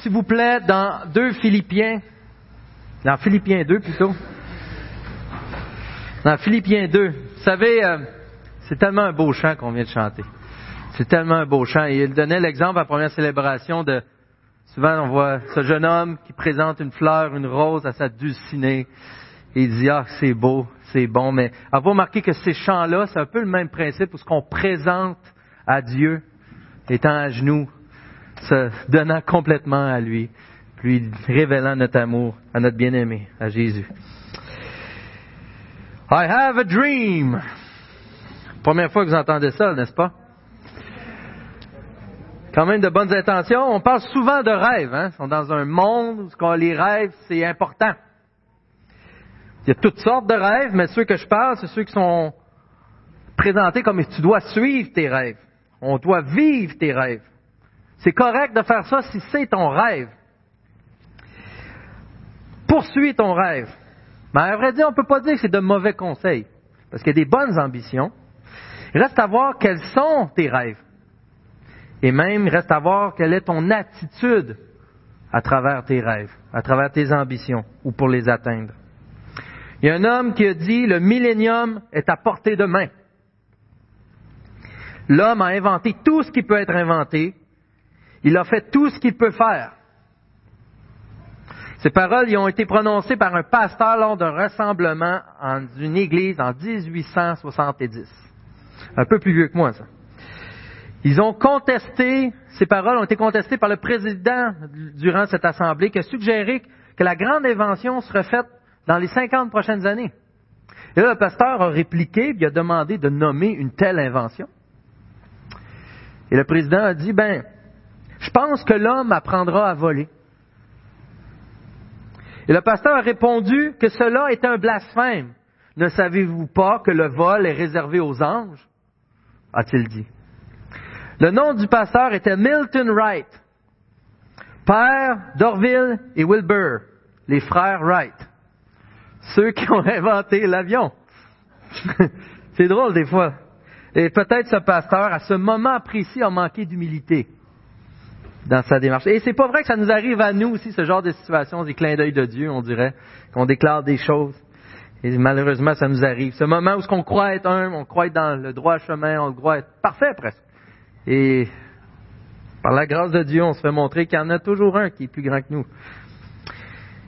s'il vous plaît, dans 2 Philippiens, dans Philippiens 2 plutôt. Dans Philippiens 2, vous savez, euh, c'est tellement un beau chant qu'on vient de chanter. C'est tellement un beau chant. Et il donnait l'exemple à la première célébration de, souvent on voit ce jeune homme qui présente une fleur, une rose à sa dulcinée. Et il dit, ah, c'est beau, c'est bon. Mais avez-vous remarqué que ces chants-là, c'est un peu le même principe où ce qu'on présente à Dieu, étant à genoux, se donnant complètement à lui, lui révélant notre amour à notre bien-aimé, à Jésus. I have a dream. Première fois que vous entendez ça, n'est-ce pas? Quand même de bonnes intentions. On parle souvent de rêves. Hein? On est dans un monde où les rêves, c'est important. Il y a toutes sortes de rêves, mais ceux que je parle, c'est ceux qui sont présentés comme tu dois suivre tes rêves. On doit vivre tes rêves. C'est correct de faire ça si c'est ton rêve. Poursuis ton rêve. Mais à vrai dire, on ne peut pas dire que c'est de mauvais conseils, parce qu'il y a des bonnes ambitions. Reste à voir quels sont tes rêves. Et même, reste à voir quelle est ton attitude à travers tes rêves, à travers tes ambitions, ou pour les atteindre. Il y a un homme qui a dit, le millénium est à portée de main. L'homme a inventé tout ce qui peut être inventé. Il a fait tout ce qu'il peut faire. Ces paroles y ont été prononcées par un pasteur lors d'un rassemblement en une église en 1870. Un peu plus vieux que moi, ça. Ils ont contesté, ces paroles ont été contestées par le président durant cette assemblée qui a suggéré que la grande invention serait faite dans les 50 prochaines années. Et là, le pasteur a répliqué, il a demandé de nommer une telle invention. Et le président a dit, ben, je pense que l'homme apprendra à voler. Et le pasteur a répondu que cela est un blasphème. Ne savez-vous pas que le vol est réservé aux anges? a-t-il dit. Le nom du pasteur était Milton Wright, père d'Orville et Wilbur, les frères Wright, ceux qui ont inventé l'avion. C'est drôle des fois. Et peut-être ce pasteur, à ce moment précis, a manqué d'humilité dans sa démarche. Et c'est pas vrai que ça nous arrive à nous aussi, ce genre de situation, des clins d'œil de Dieu, on dirait, qu'on déclare des choses. Et malheureusement, ça nous arrive. Ce moment où ce qu'on croit être un, on croit être dans le droit chemin, on croit être parfait presque. Et par la grâce de Dieu, on se fait montrer qu'il y en a toujours un qui est plus grand que nous.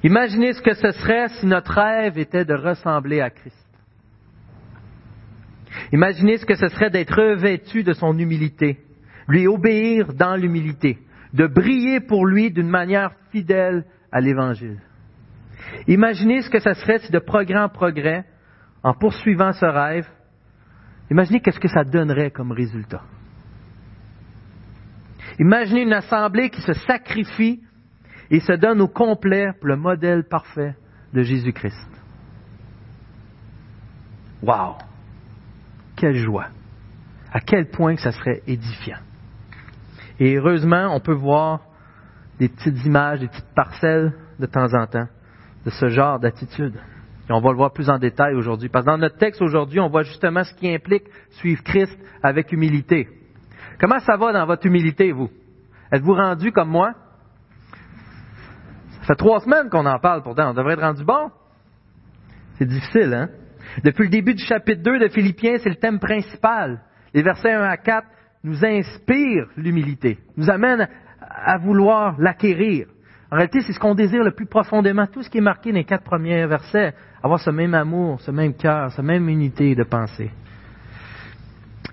Imaginez ce que ce serait si notre rêve était de ressembler à Christ. Imaginez ce que ce serait d'être revêtu de son humilité, lui obéir dans l'humilité, de briller pour lui d'une manière fidèle à l'Évangile. Imaginez ce que ce serait si de progrès en progrès, en poursuivant ce rêve, imaginez qu'est-ce que ça donnerait comme résultat. Imaginez une assemblée qui se sacrifie et se donne au complet pour le modèle parfait de Jésus-Christ. Wow! Quelle joie! À quel point que ça serait édifiant. Et heureusement, on peut voir des petites images, des petites parcelles de temps en temps de ce genre d'attitude. Et on va le voir plus en détail aujourd'hui. Parce que dans notre texte aujourd'hui, on voit justement ce qui implique suivre Christ avec humilité. Comment ça va dans votre humilité, vous? Êtes-vous rendu comme moi? Ça fait trois semaines qu'on en parle pourtant. On devrait être rendu bon. C'est difficile, hein? Depuis le début du chapitre 2 de Philippiens, c'est le thème principal. Les versets 1 à 4 nous inspirent l'humilité, nous amènent à vouloir l'acquérir. En réalité, c'est ce qu'on désire le plus profondément. Tout ce qui est marqué dans les quatre premiers versets, avoir ce même amour, ce même cœur, cette même unité de pensée.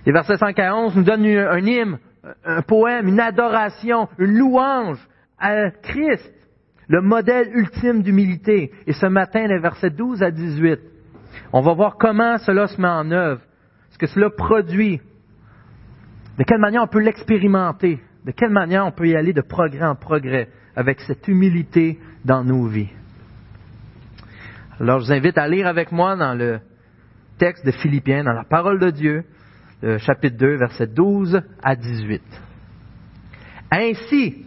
Les versets 141 nous donnent un hymne, un poème, une adoration, une louange à Christ, le modèle ultime d'humilité. Et ce matin, les versets 12 à 18, on va voir comment cela se met en œuvre, ce que cela produit, de quelle manière on peut l'expérimenter, de quelle manière on peut y aller de progrès en progrès avec cette humilité dans nos vies? Alors je vous invite à lire avec moi dans le texte de Philippiens, dans la parole de Dieu, chapitre 2, versets 12 à 18. Ainsi,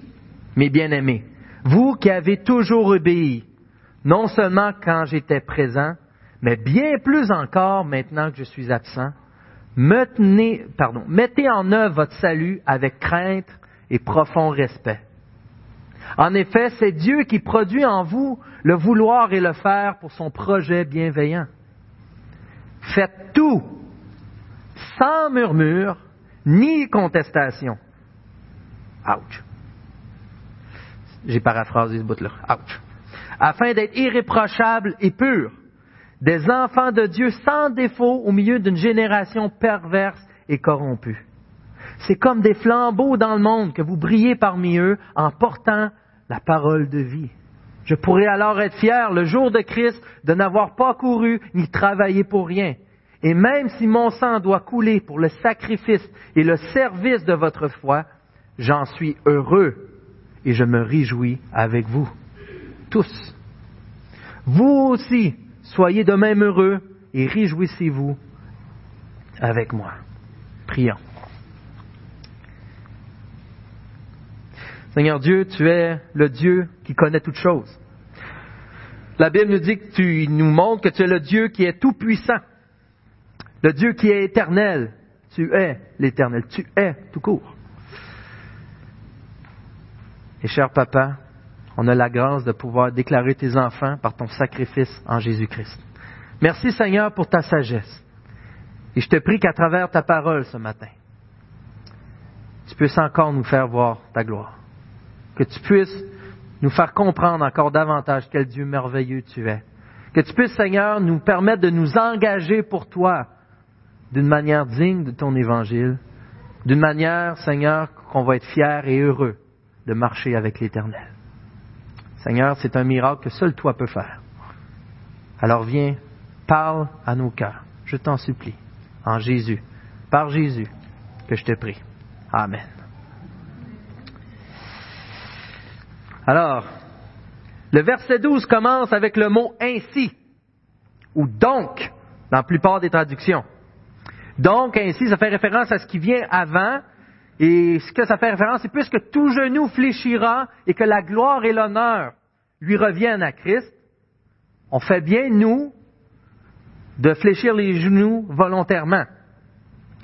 mes bien-aimés, vous qui avez toujours obéi, non seulement quand j'étais présent, mais bien plus encore maintenant que je suis absent, mettez, en œuvre votre salut avec crainte et profond respect. En effet, c'est Dieu qui produit en vous le vouloir et le faire pour son projet bienveillant. Faites tout sans murmure ni contestation. Ouch. J'ai paraphrasé ce bout-là. Ouch. Afin d'être irréprochable et pur, des enfants de Dieu sans défaut au milieu d'une génération perverse et corrompue. C'est comme des flambeaux dans le monde que vous brillez parmi eux en portant la parole de vie. Je pourrais alors être fier le jour de Christ de n'avoir pas couru ni travaillé pour rien. Et même si mon sang doit couler pour le sacrifice et le service de votre foi, j'en suis heureux et je me réjouis avec vous. Tous. Vous aussi, soyez de même heureux et réjouissez-vous avec moi. Prions. Seigneur Dieu, tu es le Dieu qui connaît toutes choses. La Bible nous dit que tu nous montres que tu es le Dieu qui est tout puissant, le Dieu qui est éternel. Tu es l'éternel, tu es tout court. Et cher papa, on a la grâce de pouvoir déclarer tes enfants par ton sacrifice en Jésus-Christ. Merci Seigneur pour ta sagesse. Et je te prie qu'à travers ta parole ce matin, tu puisses encore nous faire voir ta gloire que tu puisses nous faire comprendre encore davantage quel Dieu merveilleux tu es. Que tu puisses, Seigneur, nous permettre de nous engager pour toi d'une manière digne de ton évangile, d'une manière, Seigneur, qu'on va être fiers et heureux de marcher avec l'Éternel. Seigneur, c'est un miracle que seul toi peux faire. Alors viens, parle à nos cœurs. Je t'en supplie, en Jésus, par Jésus, que je te prie. Amen. Alors, le verset 12 commence avec le mot ainsi, ou donc, dans la plupart des traductions. Donc, ainsi, ça fait référence à ce qui vient avant, et ce que ça fait référence, c'est puisque tout genou fléchira et que la gloire et l'honneur lui reviennent à Christ, on fait bien, nous, de fléchir les genoux volontairement,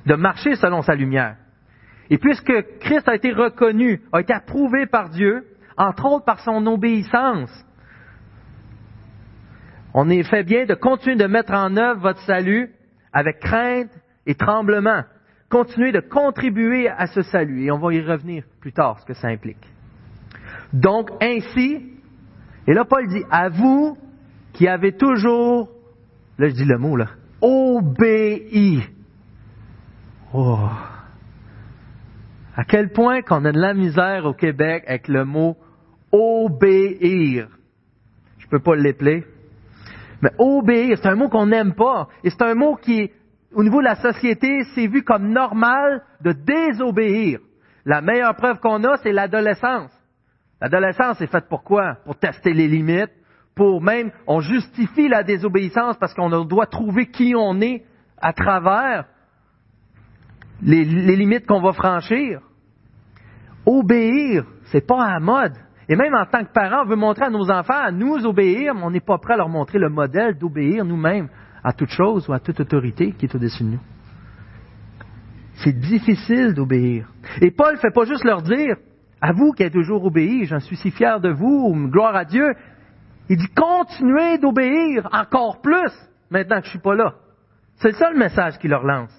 de marcher selon sa lumière. Et puisque Christ a été reconnu, a été approuvé par Dieu, entre autres par son obéissance. On est fait bien de continuer de mettre en œuvre votre salut avec crainte et tremblement. Continuez de contribuer à ce salut et on va y revenir plus tard, ce que ça implique. Donc, ainsi, et là, Paul dit, à vous qui avez toujours, là je dis le mot, là, obéi. Oh. À quel point qu'on a de la misère au Québec avec le mot obéir. Je peux pas l'épeler. Mais obéir, c'est un mot qu'on n'aime pas. Et c'est un mot qui, au niveau de la société, c'est vu comme normal de désobéir. La meilleure preuve qu'on a, c'est l'adolescence. L'adolescence est faite pour quoi? Pour tester les limites, pour même, on justifie la désobéissance parce qu'on doit trouver qui on est à travers les, limites qu'on va franchir. Obéir, c'est pas à mode. Et même en tant que parents, on veut montrer à nos enfants à nous obéir, mais on n'est pas prêt à leur montrer le modèle d'obéir nous-mêmes à toute chose ou à toute autorité qui est au-dessus de nous. C'est difficile d'obéir. Et Paul ne fait pas juste leur dire, à vous qui êtes toujours obéis, j'en suis si fier de vous, gloire à Dieu. Il dit, continuez d'obéir encore plus maintenant que je suis pas là. C'est le seul message qu'il leur lance.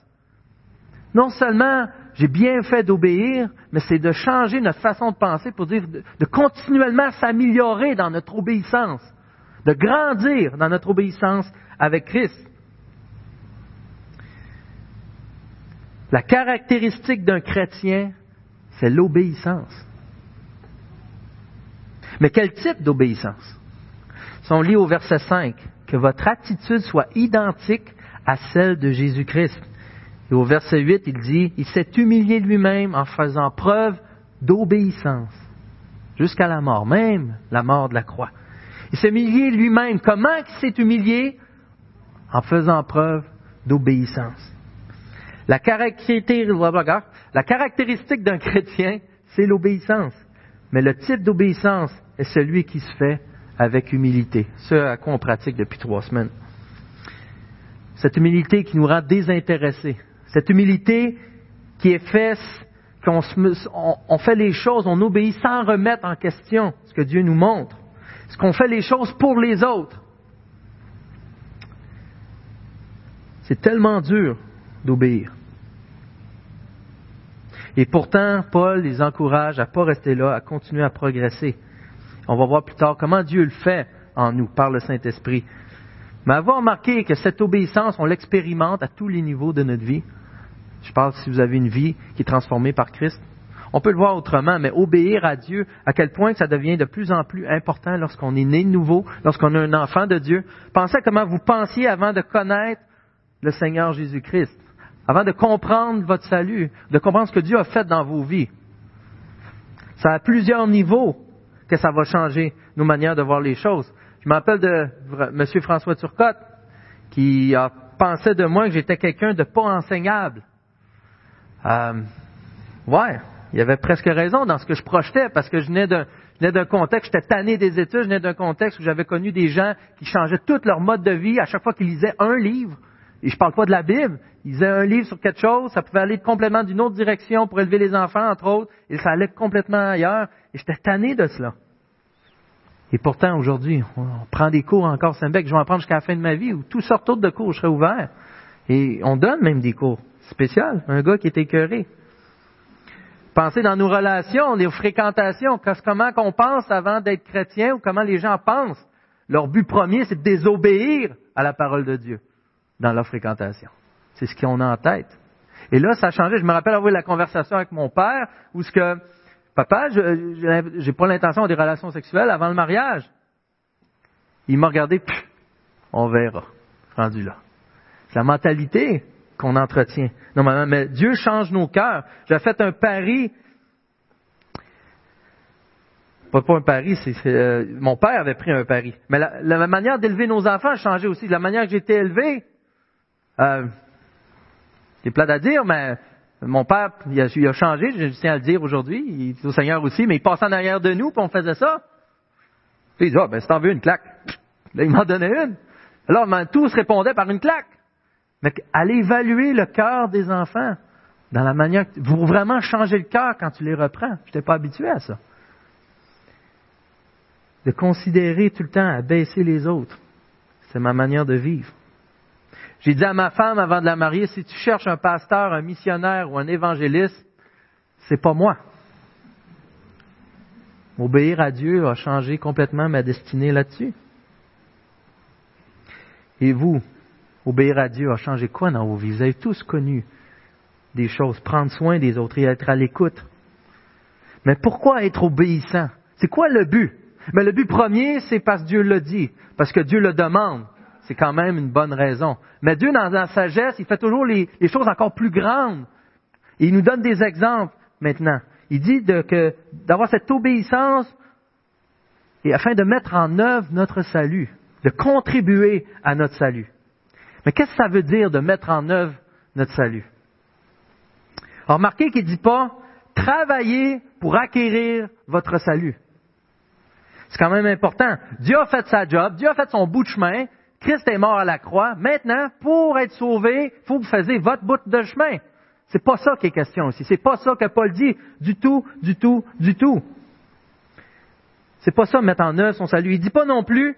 Non seulement j'ai bien fait d'obéir, mais c'est de changer notre façon de penser pour dire de, continuellement s'améliorer dans notre obéissance, de grandir dans notre obéissance avec Christ. La caractéristique d'un chrétien, c'est l'obéissance. Mais quel type d'obéissance? Si on lit au verset 5, que votre attitude soit identique à celle de Jésus-Christ. Et au verset 8, il dit, il s'est humilié lui-même en faisant preuve d'obéissance jusqu'à la mort, même la mort de la croix. Il s'est humilié lui-même. Comment il s'est humilié? En faisant preuve d'obéissance. La caractéristique, d'un chrétien, c'est l'obéissance. Mais le type d'obéissance est celui qui se fait avec humilité. Ce à quoi on pratique depuis trois semaines. Cette humilité qui nous rend désintéressés cette humilité qui est faite, qu'on on fait les choses, on obéit sans remettre en question ce que Dieu nous montre. Est-ce qu'on fait les choses pour les autres? C'est tellement dur d'obéir. Et pourtant, Paul les encourage à ne pas rester là, à continuer à progresser. On va voir plus tard comment Dieu le fait en nous par le Saint-Esprit. Mais avoir remarqué que cette obéissance, on l'expérimente à tous les niveaux de notre vie. Je parle si vous avez une vie qui est transformée par Christ. On peut le voir autrement, mais obéir à Dieu, à quel point ça devient de plus en plus important lorsqu'on est né de nouveau, lorsqu'on a un enfant de Dieu. Pensez à comment vous pensiez avant de connaître le Seigneur Jésus-Christ, avant de comprendre votre salut, de comprendre ce que Dieu a fait dans vos vies. Ça a plusieurs niveaux que ça va changer nos manières de voir les choses. Je m'appelle de M. François Turcotte, qui a pensé de moi que j'étais quelqu'un de pas enseignable. Euh, ouais, il avait presque raison dans ce que je projetais, parce que je venais d'un contexte, j'étais tanné des études, je venais d'un contexte où j'avais connu des gens qui changeaient tout leur mode de vie à chaque fois qu'ils lisaient un livre. Et je parle pas de la Bible. Ils lisaient un livre sur quelque chose, ça pouvait aller complètement d'une autre direction pour élever les enfants, entre autres, et ça allait complètement ailleurs. Et j'étais tanné de cela. Et pourtant, aujourd'hui, on prend des cours encore Saint-Bec, je vais en prendre jusqu'à la fin de ma vie, où tout sort de cours, je serai ouvert. Et on donne même des cours spéciaux. Un gars qui est écœuré. Pensez dans nos relations, les fréquentations, comment qu'on pense avant d'être chrétien ou comment les gens pensent. Leur but premier, c'est de désobéir à la parole de Dieu dans leur fréquentation. C'est ce qu'on a en tête. Et là, ça a changé. Je me rappelle avoir eu la conversation avec mon père où ce que, papa, je n'ai pas l'intention des relations sexuelles avant le mariage. Il m'a regardé, on verra, rendu là. C'est la mentalité qu'on entretient. Normalement, mais Dieu change nos cœurs. J'ai fait un pari. Pas, un pari, c'est, euh, mon père avait pris un pari. Mais la, manière d'élever nos enfants a changé aussi. La manière que j'ai été élevé, euh, c'est plat à dire, mais mon père, il a, il a changé, je tiens à le dire aujourd'hui, il est au Seigneur aussi, mais il passait en arrière de nous, puis on faisait ça. Puis il dit, ah, ben, si t'en veux une claque. Là, il m'en donnait une. Alors, tout se répondait par une claque. Mais allez évaluer le cœur des enfants dans la manière, vous vraiment changer le cœur quand tu les reprends. Je n'étais pas habitué à ça. De considérer tout le temps à baisser les autres. C'est ma manière de vivre. J'ai dit à ma femme avant de la marier, si tu cherches un pasteur, un missionnaire ou un évangéliste, c'est pas moi. Obéir à Dieu a changé complètement ma destinée là-dessus. Et vous, obéir à Dieu a changé quoi dans vos vies? Vous avez tous connu des choses, prendre soin des autres et être à l'écoute. Mais pourquoi être obéissant? C'est quoi le but? Mais le but premier, c'est parce que Dieu l'a dit, parce que Dieu le demande c'est quand même une bonne raison. Mais Dieu, dans sa sagesse, il fait toujours les, choses encore plus grandes. Il nous donne des exemples maintenant. Il dit d'avoir cette obéissance afin de mettre en œuvre notre salut, de contribuer à notre salut. Mais qu'est-ce que ça veut dire de mettre en œuvre notre salut? remarquez qu'il ne dit pas travailler pour acquérir votre salut. C'est quand même important. Dieu a fait sa job, Dieu a fait son bout de chemin, Christ est mort à la croix. Maintenant, pour être sauvé, il faut que vous fassiez votre bout de chemin. C'est pas ça qui est question ici. C'est pas ça que Paul dit du tout, du tout, du tout. C'est pas ça mettre en œuvre son salut. Il dit pas non plus,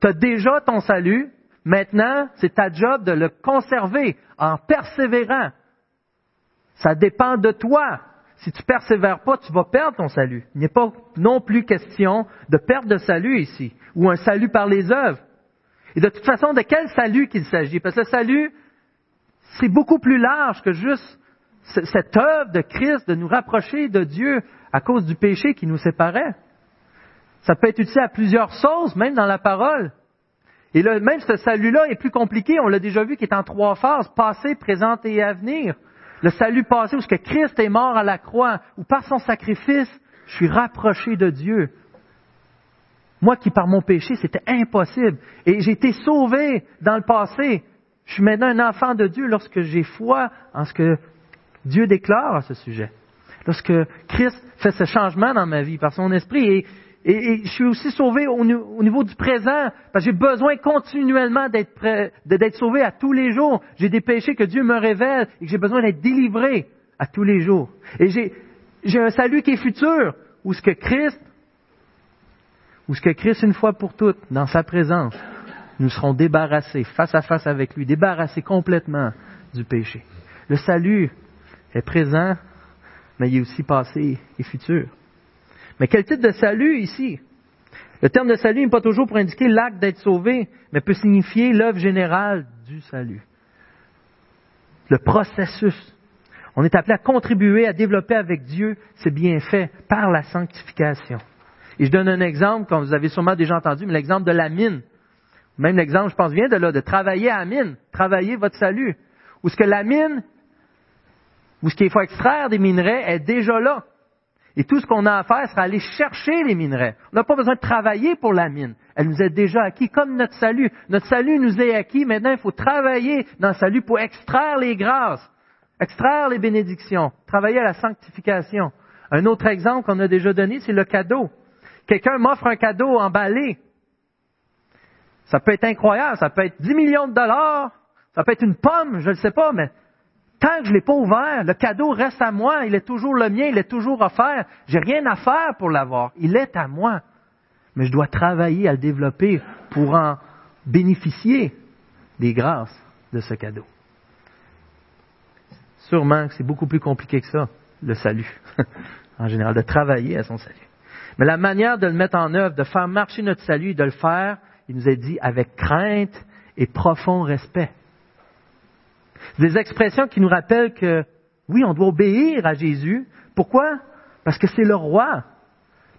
tu as déjà ton salut, maintenant, c'est ta job de le conserver en persévérant. Ça dépend de toi. Si tu persévères pas, tu vas perdre ton salut. Il n'est pas non plus question de perte de salut ici, ou un salut par les œuvres. Et de toute façon, de quel salut qu'il s'agit? Parce que le salut, c'est beaucoup plus large que juste cette œuvre de Christ de nous rapprocher de Dieu à cause du péché qui nous séparait. Ça peut être utilisé à plusieurs sauces, même dans la parole. Et là, même ce salut-là est plus compliqué, on l'a déjà vu, qui est en trois phases, passé, présent et à venir. Le salut passé, où ce que Christ est mort à la croix, où par son sacrifice, je suis rapproché de Dieu. Moi qui par mon péché, c'était impossible. Et j'ai été sauvé dans le passé. Je suis maintenant un enfant de Dieu lorsque j'ai foi en ce que Dieu déclare à ce sujet. Lorsque Christ fait ce changement dans ma vie par son esprit. Et, je suis aussi sauvé au, niveau du présent, parce que j'ai besoin continuellement d'être, sauvé à tous les jours. J'ai des péchés que Dieu me révèle et que j'ai besoin d'être délivré à tous les jours. Et j'ai un salut qui est futur, où ce que Christ, où ce que Christ, une fois pour toutes, dans sa présence, nous serons débarrassés face à face avec lui, débarrassés complètement du péché. Le salut est présent, mais il est aussi passé et futur. Mais quel type de salut ici? Le terme de salut n'est pas toujours pour indiquer l'acte d'être sauvé, mais peut signifier l'œuvre générale du salut. Le processus. On est appelé à contribuer à développer avec Dieu ses bienfaits par la sanctification. Et je donne un exemple, comme vous avez sûrement déjà entendu, mais l'exemple de la mine. Même l'exemple, je pense, vient de là, de travailler à la mine, travailler votre salut. Ou ce que la mine, ou ce qu'il faut extraire des minerais est déjà là. Et tout ce qu'on a à faire sera aller chercher les minerais. On n'a pas besoin de travailler pour la mine. Elle nous est déjà acquis, comme notre salut. Notre salut nous est acquis. Maintenant, il faut travailler dans le salut pour extraire les grâces, extraire les bénédictions, travailler à la sanctification. Un autre exemple qu'on a déjà donné, c'est le cadeau. Quelqu'un m'offre un cadeau emballé. Ça peut être incroyable, ça peut être 10 millions de dollars, ça peut être une pomme, je ne sais pas, mais tant que je ne l'ai pas ouvert, le cadeau reste à moi, il est toujours le mien, il est toujours offert. J'ai rien à faire pour l'avoir, il est à moi. Mais je dois travailler à le développer pour en bénéficier des grâces de ce cadeau. Sûrement que c'est beaucoup plus compliqué que ça, le salut, en général, de travailler à son salut. Mais la manière de le mettre en œuvre, de faire marcher notre salut, de le faire, il nous a dit avec crainte et profond respect. Des expressions qui nous rappellent que, oui, on doit obéir à Jésus. Pourquoi? Parce que c'est le roi.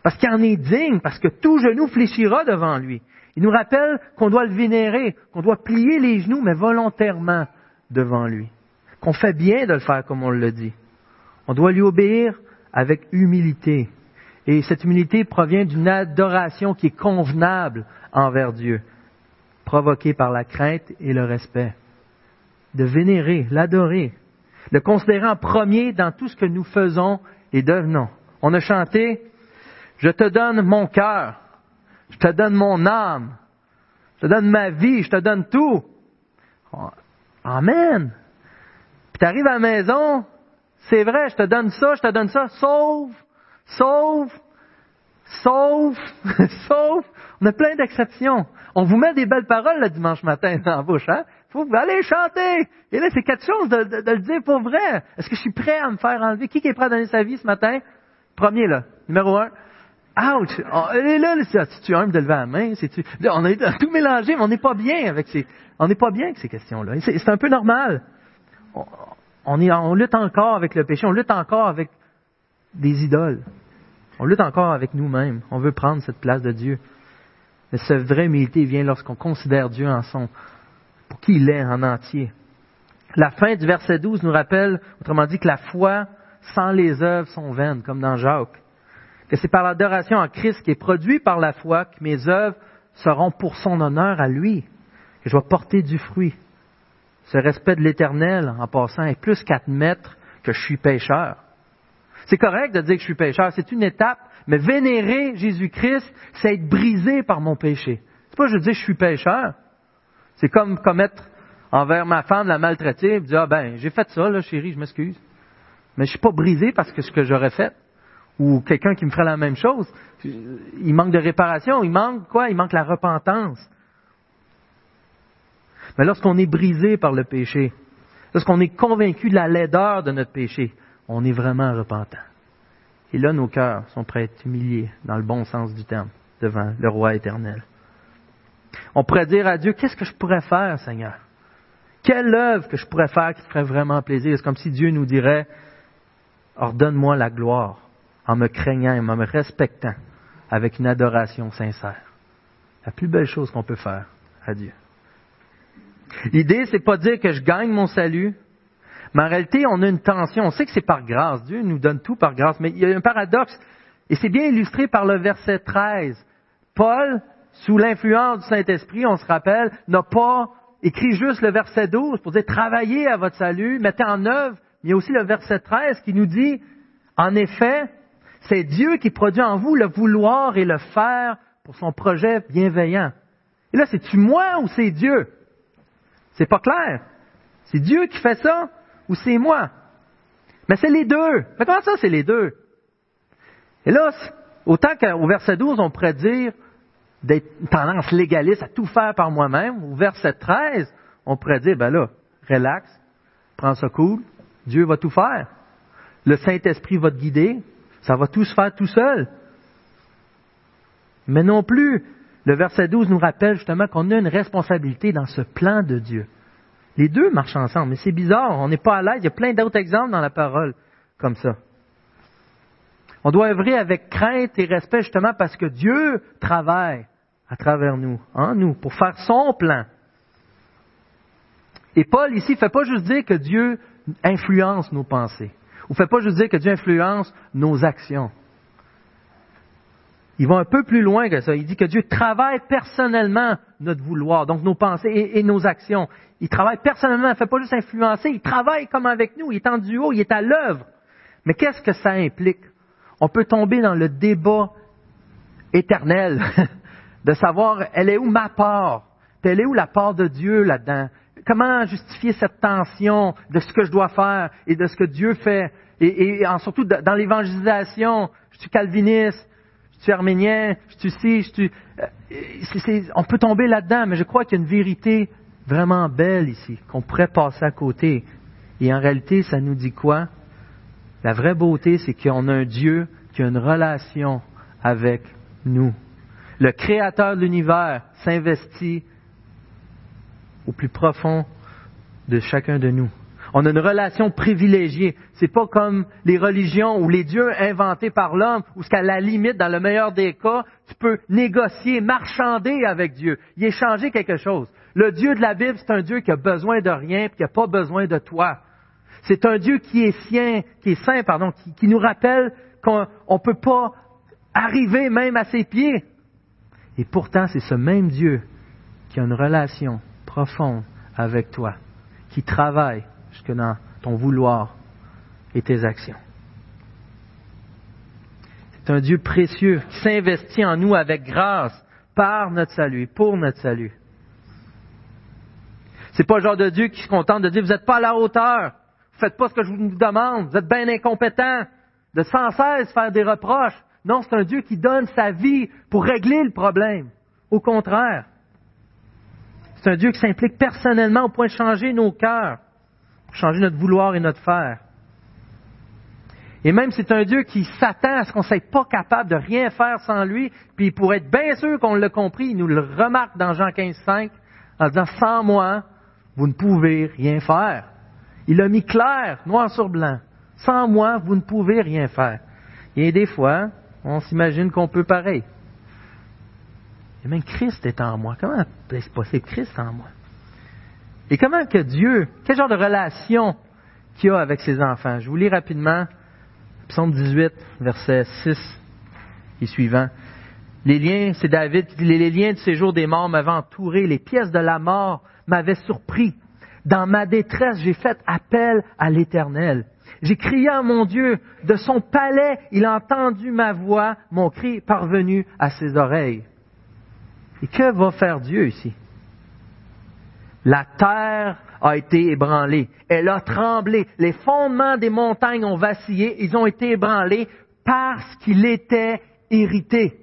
Parce qu'il en est digne. Parce que tout genou fléchira devant lui. Il nous rappelle qu'on doit le vénérer, qu'on doit plier les genoux, mais volontairement devant lui. Qu'on fait bien de le faire comme on le dit. On doit lui obéir avec humilité. Et cette humilité provient d'une adoration qui est convenable envers Dieu, provoquée par la crainte et le respect. De vénérer, l'adorer, de considérer en premier dans tout ce que nous faisons et devenons. On a chanté, je te donne mon cœur, je te donne mon âme, je te donne ma vie, je te donne tout. Amen. Puis tu arrives à la maison, c'est vrai, je te donne ça, je te donne ça, sauve, sauve, sauve, sauve. On a plein d'exceptions. On vous met des belles paroles le dimanche matin dans la bouche, hein? Faut aller chanter. Et là, c'est quelque chose de, le dire pour vrai. Est-ce que je suis prêt à me faire enlever? Qui, est prêt à donner sa vie ce matin? Premier, là. Numéro un. Ouch! Et là, là tu humble de lever la main? -tu... On a tout mélangé, mais on n'est pas bien avec ces, on n'est pas bien avec ces questions-là. C'est un peu normal. On, est, on lutte encore avec le péché, on lutte encore avec des idoles. On lutte encore avec nous-mêmes. On veut prendre cette place de Dieu. Mais cette vraie humilité vient lorsqu'on considère Dieu en son, pour qui il est en entier. La fin du verset 12 nous rappelle, autrement dit, que la foi sans les œuvres sont vaines, comme dans Jacques. Que c'est par l'adoration en Christ qui est produit par la foi que mes œuvres seront pour son honneur à lui, que je vais porter du fruit. Ce respect de l'éternel, en passant, est plus qu'admettre que je suis pécheur. C'est correct de dire que je suis pécheur, c'est une étape, mais vénérer Jésus-Christ, c'est être brisé par mon péché. C'est pas je dis je suis pécheur. C'est comme commettre envers ma femme la maltraiter et dire ah ben j'ai fait ça là chérie, je m'excuse. Mais je suis pas brisé parce que ce que j'aurais fait ou quelqu'un qui me ferait la même chose. Il manque de réparation, il manque quoi? Il manque la repentance. Mais lorsqu'on est brisé par le péché, lorsqu'on est convaincu de la laideur de notre péché, on est vraiment repentant. Et là, nos cœurs sont prêts à être humiliés, dans le bon sens du terme, devant le roi éternel. On pourrait dire à Dieu, qu'est-ce que je pourrais faire, Seigneur? Quelle œuvre que je pourrais faire qui ferait vraiment plaisir? C'est comme si Dieu nous dirait, ordonne-moi la gloire en me craignant et en me respectant avec une adoration sincère. La plus belle chose qu'on peut faire à Dieu. L'idée, c'est pas dire que je gagne mon salut, mais en réalité, on a une tension. On sait que c'est par grâce. Dieu nous donne tout par grâce. Mais il y a un paradoxe. Et c'est bien illustré par le verset 13. Paul, sous l'influence du Saint-Esprit, on se rappelle, n'a pas écrit juste le verset 12 pour dire travaillez à votre salut, mettez en œuvre. Il y a aussi le verset 13 qui nous dit, en effet, c'est Dieu qui produit en vous le vouloir et le faire pour son projet bienveillant. Et là, c'est-tu moi ou c'est Dieu? C'est pas clair. C'est Dieu qui fait ça ou c'est moi? Mais c'est les deux. Mais comment ça, c'est les deux? Et là, autant qu'au verset 12, on pourrait dire d'être une tendance légaliste à tout faire par moi-même, au verset 13, on pourrait dire, ben là, relax, prends ça cool, Dieu va tout faire. Le Saint-Esprit va te guider, ça va tout se faire tout seul. Mais non plus, le verset 12 nous rappelle justement qu'on a une responsabilité dans ce plan de Dieu. Les deux marchent ensemble, mais c'est bizarre, on n'est pas à l'aise. Il y a plein d'autres exemples dans la parole comme ça. On doit œuvrer avec crainte et respect justement parce que Dieu travaille à travers nous, en nous, pour faire son plan. Et Paul ici ne fait pas juste dire que Dieu influence nos pensées, ou ne fait pas juste dire que Dieu influence nos actions. Il va un peu plus loin que ça. Il dit que Dieu travaille personnellement notre vouloir, donc nos pensées et, nos actions. Il travaille personnellement, il ne fait pas juste influencer, il travaille comme avec nous, il est en duo, il est à l'œuvre. Mais qu'est-ce que ça implique? On peut tomber dans le débat éternel de savoir, elle est où ma part? elle est où la part de Dieu là-dedans? Comment justifier cette tension de ce que je dois faire et de ce que Dieu fait? Et, surtout dans l'évangélisation, je suis calviniste, je suis arménien, je suis ci, je suis... Euh, on peut tomber là-dedans, mais je crois qu'il y a une vérité vraiment belle ici, qu'on pourrait passer à côté. Et en réalité, ça nous dit quoi? La vraie beauté, c'est qu'on a un Dieu qui a une relation avec nous. Le Créateur de l'univers s'investit au plus profond de chacun de nous. On a une relation privilégiée. C'est pas comme les religions ou les dieux inventés par l'homme, où ce qu'à la limite, dans le meilleur des cas, tu peux négocier, marchander avec Dieu, y échanger quelque chose. Le Dieu de la Bible, c'est un Dieu qui a besoin de rien, et qui n'a pas besoin de toi. C'est un Dieu qui est sien, qui est saint, pardon, qui, qui nous rappelle qu'on ne peut pas arriver même à ses pieds. Et pourtant, c'est ce même Dieu qui a une relation profonde avec toi, qui travaille jusque dans ton vouloir et tes actions. C'est un Dieu précieux qui s'investit en nous avec grâce par notre salut, pour notre salut. C'est pas le genre de Dieu qui se contente de dire vous n'êtes pas à la hauteur, vous faites pas ce que je vous demande, vous êtes bien incompétent, de sans cesse faire des reproches. Non, c'est un Dieu qui donne sa vie pour régler le problème. Au contraire, c'est un Dieu qui s'implique personnellement au point de changer nos cœurs changer notre vouloir et notre faire. Et même c'est un Dieu qui s'attend à ce qu'on ne soit pas capable de rien faire sans lui, puis pour être bien sûr qu'on l'a compris, il nous le remarque dans Jean 15, 5, en disant, sans moi, vous ne pouvez rien faire. Il l'a mis clair, noir sur blanc. Sans moi, vous ne pouvez rien faire. Et des fois, on s'imagine qu'on peut pareil. Et même Christ est en moi. Comment est-ce possible? Christ en moi? Et comment que Dieu, quel genre de relation qu'il a avec ses enfants? Je vous lis rapidement, psaume 18, verset 6 et suivant. Les liens, c'est David les liens du séjour des morts m'avaient entouré, les pièces de la mort m'avaient surpris. Dans ma détresse, j'ai fait appel à l'Éternel. J'ai crié à mon Dieu, de son palais, il a entendu ma voix, mon cri parvenu à ses oreilles. Et que va faire Dieu ici? La terre a été ébranlée. Elle a tremblé. Les fondements des montagnes ont vacillé. Ils ont été ébranlés parce qu'il était irrité.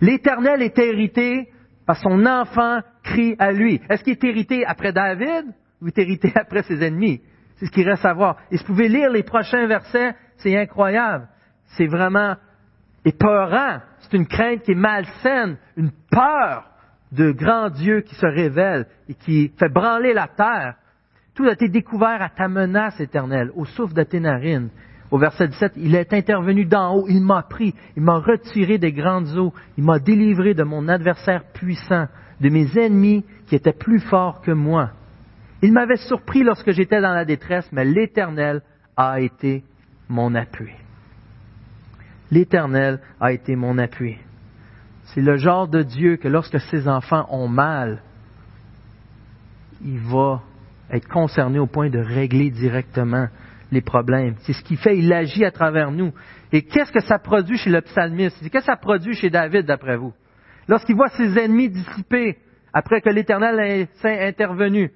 L'Éternel est irrité parce son enfant crie à lui. Est-ce qu'il est irrité après David ou est irrité après ses ennemis? C'est ce qu'il reste à voir. Et si vous pouvez lire les prochains versets, c'est incroyable. C'est vraiment épeurant. C'est une crainte qui est malsaine, une peur de grand Dieu qui se révèle et qui fait branler la terre. Tout a été découvert à ta menace éternelle, au souffle de tes narines. Au verset 17, il est intervenu d'en haut, il m'a pris, il m'a retiré des grandes eaux, il m'a délivré de mon adversaire puissant, de mes ennemis qui étaient plus forts que moi. Il m'avait surpris lorsque j'étais dans la détresse, mais l'Éternel a été mon appui. L'Éternel a été mon appui. C'est le genre de Dieu que lorsque ses enfants ont mal, il va être concerné au point de régler directement les problèmes. C'est ce qu'il fait, il agit à travers nous. Et qu'est-ce que ça produit chez le psalmiste? Qu'est-ce que ça produit chez David, d'après vous? Lorsqu'il voit ses ennemis dissipés, après que l'Éternel est intervenu,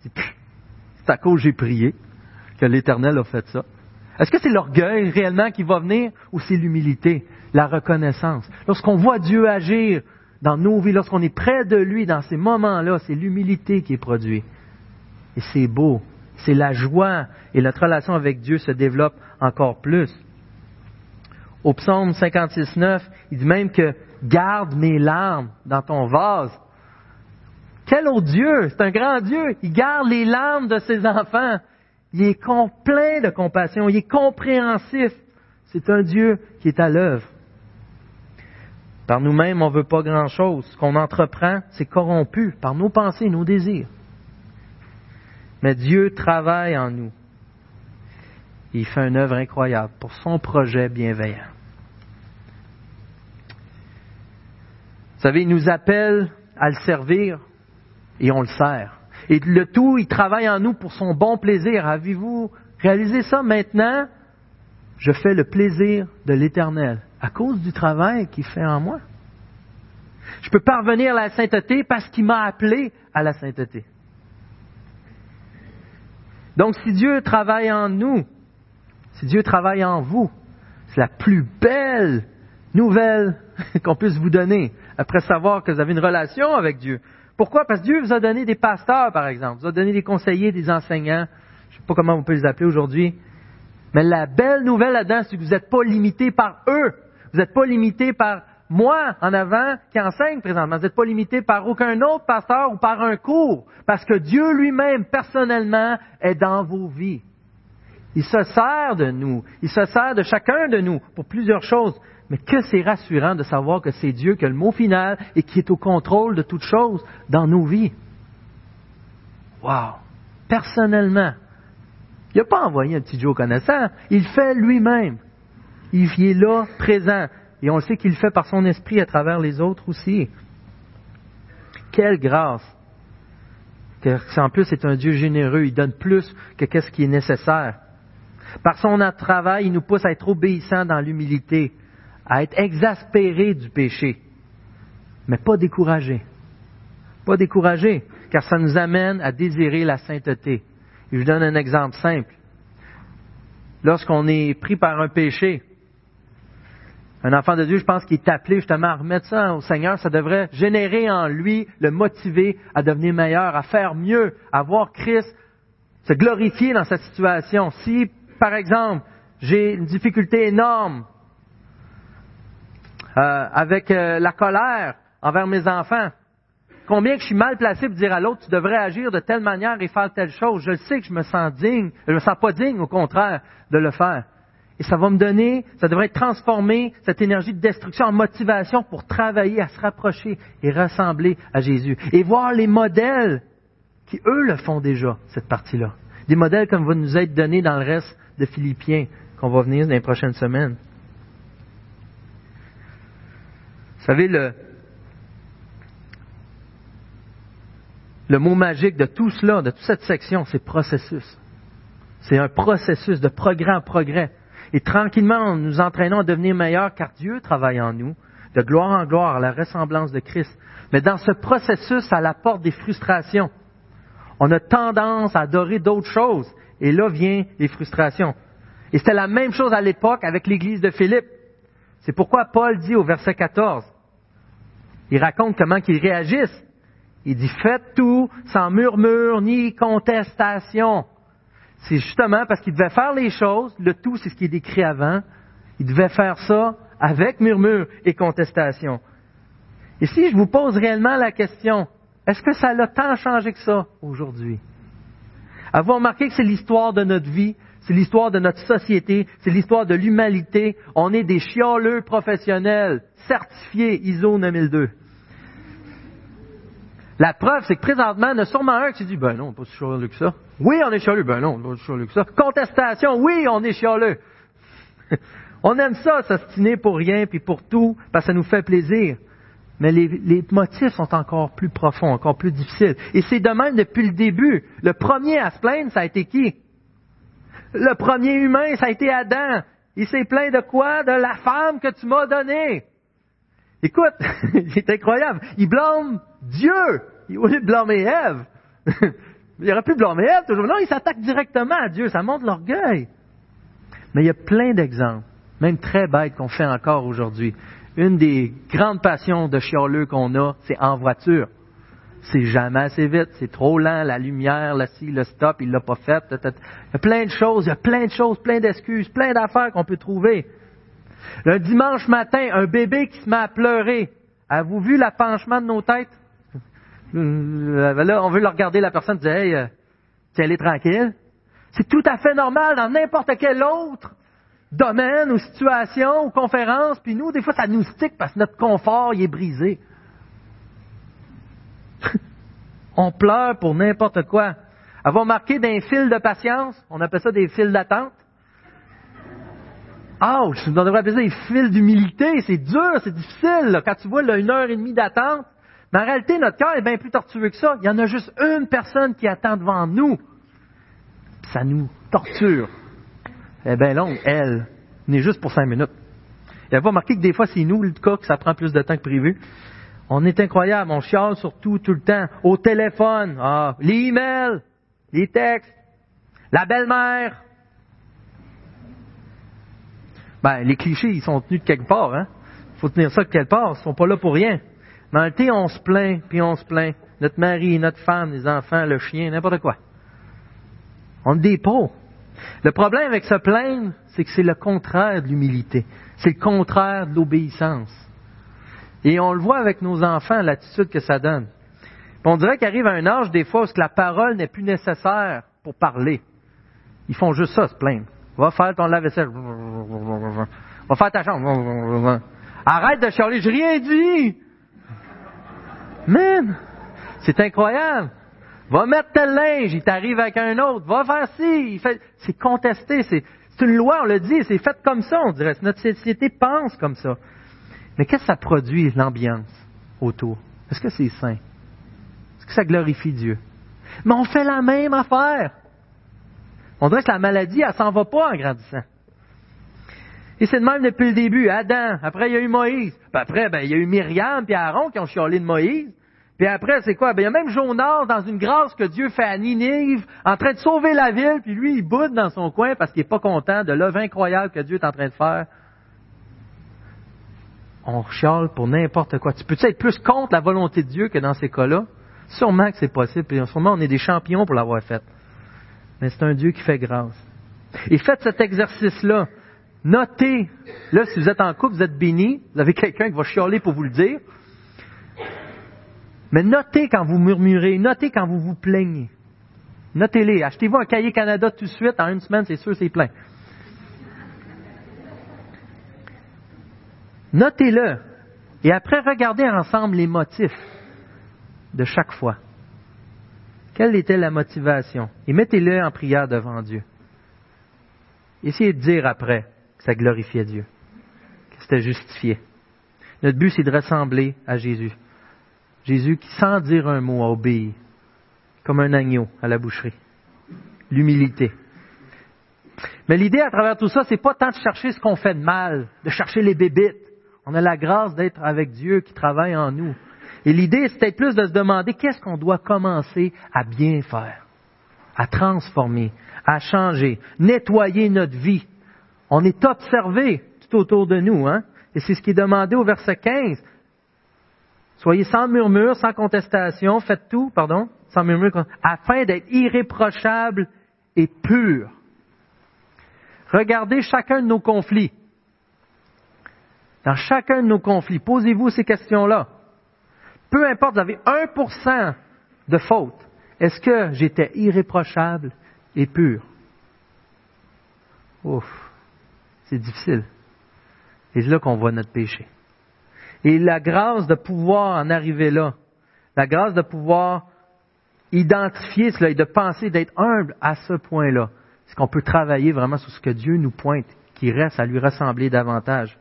c'est à cause j'ai prié. que l'Éternel a fait ça? Est-ce que c'est l'orgueil réellement qui va venir ou c'est l'humilité, la reconnaissance? Lorsqu'on voit Dieu agir dans nos vies, lorsqu'on est près de lui dans ces moments-là, c'est l'humilité qui est produite. Et c'est beau. C'est la joie et notre relation avec Dieu se développe encore plus. Au psaume 56.9, il dit même que garde mes larmes dans ton vase. Quel Dieu! C'est un grand Dieu. Il garde les larmes de ses enfants. Il est plein de compassion. Il est compréhensif. C'est un Dieu qui est à l'œuvre. Par nous-mêmes, on ne veut pas grand-chose. Ce qu'on entreprend, c'est corrompu par nos pensées, nos désirs. Mais Dieu travaille en nous. Il fait une œuvre incroyable pour son projet bienveillant. Vous savez, il nous appelle à le servir et on le sert. Et le tout, il travaille en nous pour son bon plaisir. Avez-vous réalisé ça maintenant? Je fais le plaisir de l'Éternel à cause du travail qu'il fait en moi. Je peux parvenir à la sainteté parce qu'il m'a appelé à la sainteté. Donc si Dieu travaille en nous, si Dieu travaille en vous, c'est la plus belle nouvelle qu'on puisse vous donner après savoir que vous avez une relation avec Dieu. Pourquoi? Parce que Dieu vous a donné des pasteurs, par exemple, vous a donné des conseillers, des enseignants. Je ne sais pas comment on peut les appeler aujourd'hui. Mais la belle nouvelle là-dedans, c'est que vous n'êtes pas limité par eux. Vous n'êtes pas limité par moi en avant qui enseigne présentement. Vous n'êtes pas limité par aucun autre pasteur ou par un cours. Parce que Dieu lui-même, personnellement, est dans vos vies. Il se sert de nous. Il se sert de chacun de nous pour plusieurs choses. Mais que c'est rassurant de savoir que c'est Dieu qui a le mot final et qui est au contrôle de toutes choses dans nos vies. Wow! Personnellement. Il n'a pas envoyé un petit Joe connaissant. Il fait lui-même. Il est là, présent. Et on sait qu'il le fait par son esprit à travers les autres aussi. Quelle grâce! En plus, c'est un Dieu généreux. Il donne plus que qu'est-ce qui est nécessaire. Par son travail, il nous pousse à être obéissants dans l'humilité à être exaspéré du péché, mais pas découragé. Pas découragé, car ça nous amène à désirer la sainteté. je vous donne un exemple simple. Lorsqu'on est pris par un péché, un enfant de Dieu, je pense qu'il est appelé justement à remettre ça au Seigneur. Ça devrait générer en lui, le motiver à devenir meilleur, à faire mieux, à voir Christ se glorifier dans cette situation. Si, par exemple, j'ai une difficulté énorme euh, avec euh, la colère envers mes enfants. Combien que je suis mal placé pour dire à l'autre, tu devrais agir de telle manière et faire telle chose. Je sais que je me sens digne, je me sens pas digne, au contraire, de le faire. Et ça va me donner, ça devrait transformer cette énergie de destruction en motivation pour travailler à se rapprocher et ressembler à Jésus. Et voir les modèles qui, eux, le font déjà, cette partie-là. Des modèles comme va nous être donnés dans le reste de Philippiens, qu'on va venir dans les prochaines semaines. Vous savez, le, le mot magique de tout cela, de toute cette section, c'est processus. C'est un processus de progrès en progrès. Et tranquillement, nous entraînons à devenir meilleurs car Dieu travaille en nous, de gloire en gloire, à la ressemblance de Christ. Mais dans ce processus, ça apporte des frustrations. On a tendance à adorer d'autres choses. Et là vient les frustrations. Et c'était la même chose à l'époque avec l'église de Philippe. C'est pourquoi Paul dit au verset 14, il raconte comment qu'ils réagissent. Il dit faites tout sans murmure ni contestation. C'est justement parce qu'il devait faire les choses, le tout c'est ce qui est décrit avant, il devait faire ça avec murmure et contestation. Et si je vous pose réellement la question, est-ce que ça a tant changé que ça aujourd'hui? Avez-vous remarqué que c'est l'histoire de notre vie, c'est l'histoire de notre société, c'est l'histoire de l'humanité. On est des chialeux professionnels, certifiés ISO 9002. La preuve, c'est que présentement, il y en a sûrement un qui dit, ben non, pas si chialeux que ça. Oui, on est chialeux. Ben non, pas si chialeux que ça. Contestation, oui, on est chialeux. on aime ça, s'astiner pour rien puis pour tout, parce que ça nous fait plaisir. Mais les, les, motifs sont encore plus profonds, encore plus difficiles. Et c'est de même depuis le début. Le premier à se plaindre, ça a été qui? Le premier humain, ça a été Adam. Il s'est plaint de quoi? De la femme que tu m'as donnée. Écoute, c'est incroyable. Il blâme Dieu. Il voulait blâmer Ève. Il aurait pu blâmer Ève toujours. Non, il s'attaque directement à Dieu. Ça montre l'orgueil. Mais il y a plein d'exemples, même très bêtes, qu'on fait encore aujourd'hui. Une des grandes passions de chialeux qu'on a, c'est en voiture. C'est jamais assez vite, c'est trop lent, la lumière, la ci, le stop, il l'a pas fait. Il y a plein de choses, il y a plein de choses, plein d'excuses, plein d'affaires qu'on peut trouver. Le dimanche matin, un bébé qui se met à pleurer. Avez-vous vu l'appenchement de nos têtes? Euh, là, on veut le regarder, la personne dit, hey, euh, tiens, est tranquille. C'est tout à fait normal dans n'importe quel autre domaine ou situation ou conférence, puis nous, des fois, ça nous stick parce que notre confort, il est brisé. On pleure pour n'importe quoi. Avoir marqué d'un fil de patience, on appelle ça des fils d'attente. Ah, on devrait appeler ça des fils d'humilité. C'est dur, c'est difficile. Quand tu vois là, une heure et demie d'attente, mais en réalité, notre cœur est bien plus tortueux que ça. Il y en a juste une personne qui attend devant nous. ça nous torture. Elle est bien longue, elle. On est juste pour cinq minutes. Il n'y a que des fois, c'est nous, le cas, que ça prend plus de temps que prévu. On est incroyable, on chiale sur tout, tout le temps. Au téléphone, ah, les emails, les textes, la belle-mère. Ben, les clichés, ils sont tenus de quelque part, hein. Faut tenir ça de quelque part, ils sont pas là pour rien. Mais en réalité, on se plaint, puis on se plaint. Notre mari, notre femme, les enfants, le chien, n'importe quoi. On des pauvres. Le problème avec se plaindre, c'est que c'est le contraire de l'humilité. C'est le contraire de l'obéissance. Et on le voit avec nos enfants, l'attitude que ça donne. on dirait qu'arrive un âge, des fois, où la parole n'est plus nécessaire pour parler. Ils font juste ça, se plaindre. Va faire ton lave-vaisselle. Va faire ta chambre. Arrête de chialer, j'ai rien dit. Man, c'est incroyable. Va mettre tel linge, il t'arrive avec un autre. Va faire ci. C'est contesté. C'est... une loi, on le dit. C'est fait comme ça, on dirait. Notre société pense comme ça. Mais qu'est-ce que ça produit, l'ambiance autour? Est-ce que c'est sain? Est-ce que ça glorifie Dieu? Mais on fait la même affaire. On dirait que la maladie, elle s'en va pas en grandissant. Et c'est de même depuis le début. Adam, après il y a eu Moïse. Puis après, ben, il y a eu Myriam et Aaron qui ont chialé de Moïse. Puis après, c'est quoi? Ben, il y a même Jonas dans une grâce que Dieu fait à Ninive, en train de sauver la ville, puis lui, il boude dans son coin parce qu'il n'est pas content de l'œuvre incroyable que Dieu est en train de faire. On chiale pour n'importe quoi. Tu peux être plus contre la volonté de Dieu que dans ces cas-là? Sûrement que c'est possible, puis sûrement on est des champions pour l'avoir fait. Mais c'est un Dieu qui fait grâce. Et faites cet exercice-là. Notez, là, si vous êtes en couple, vous êtes béni, vous avez quelqu'un qui va chialer pour vous le dire. Mais notez quand vous murmurez, notez quand vous vous plaignez. Notez-les. Achetez-vous un cahier Canada tout de suite, en une semaine, c'est sûr, c'est plein. Notez-le. Et après, regardez ensemble les motifs de chaque fois. Quelle était la motivation? Et mettez-le en prière devant Dieu. Essayez de dire après, ça glorifiait Dieu, que c'était justifié. Notre but, c'est de ressembler à Jésus. Jésus qui, sans dire un mot, a obéi, comme un agneau à la boucherie. L'humilité. Mais l'idée à travers tout ça, c'est pas tant de chercher ce qu'on fait de mal, de chercher les bébites. On a la grâce d'être avec Dieu qui travaille en nous. Et l'idée, c'est peut-être plus de se demander qu'est-ce qu'on doit commencer à bien faire, à transformer, à changer, nettoyer notre vie, on est observé tout autour de nous, hein? Et c'est ce qui est demandé au verset 15. Soyez sans murmure, sans contestation, faites tout, pardon, sans murmure, afin d'être irréprochables et purs. Regardez chacun de nos conflits. Dans chacun de nos conflits, posez-vous ces questions-là. Peu importe, vous avez 1% de faute. Est-ce que j'étais irréprochable et pur? Ouf. C'est difficile. C'est là qu'on voit notre péché. Et la grâce de pouvoir en arriver là, la grâce de pouvoir identifier cela et de penser d'être humble à ce point-là, c'est qu'on peut travailler vraiment sur ce que Dieu nous pointe, qui reste à lui ressembler davantage.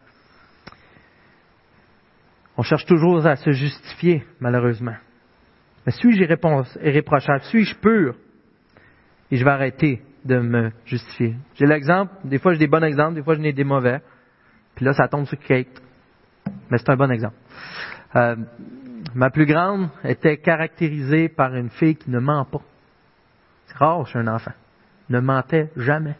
On cherche toujours à se justifier, malheureusement. Mais suis-je irréprochable? Suis-je pur? Et je vais arrêter de me justifier. J'ai l'exemple, des fois j'ai des bons exemples, des fois j'en ai des mauvais. Puis là, ça tombe sur Kate. Mais c'est un bon exemple. Euh, ma plus grande était caractérisée par une fille qui ne ment pas. C'est rare chez un enfant. Ne mentait jamais.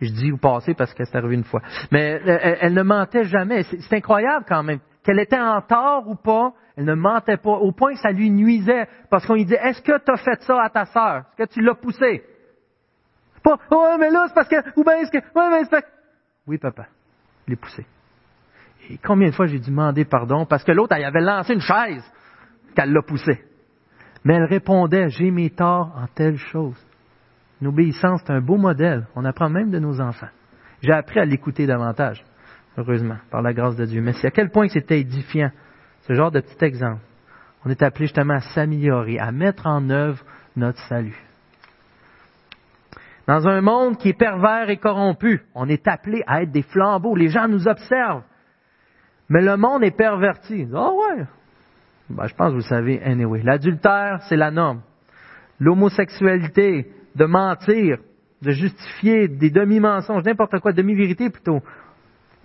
Je dis au passé parce que c'est arrivé une fois. Mais elle, elle ne mentait jamais. C'est incroyable quand même. Qu'elle était en tort ou pas, elle ne mentait pas, au point que ça lui nuisait, parce qu'on lui dit, est-ce que tu as fait ça à ta sœur? Est-ce que tu l'as poussé? Pas, oh, mais là, c'est parce que, ou bien est-ce que, ouais, mais c'est Oui, papa, je l'ai poussé. Et combien de fois j'ai dû demander pardon, parce que l'autre, elle avait lancé une chaise, qu'elle l'a poussé. Mais elle répondait, j'ai mes torts en telle chose. L'obéissance, c'est un beau modèle. On apprend même de nos enfants. J'ai appris à l'écouter davantage, heureusement, par la grâce de Dieu. Mais c'est à quel point c'était édifiant ce genre de petit exemple. On est appelé justement à s'améliorer, à mettre en œuvre notre salut. Dans un monde qui est pervers et corrompu, on est appelé à être des flambeaux. Les gens nous observent. Mais le monde est perverti. Oh ouais. Ben, je pense que vous le savez anyway. L'adultère, c'est la norme. L'homosexualité, de mentir, de justifier des demi-mensonges, n'importe quoi, demi-vérité plutôt.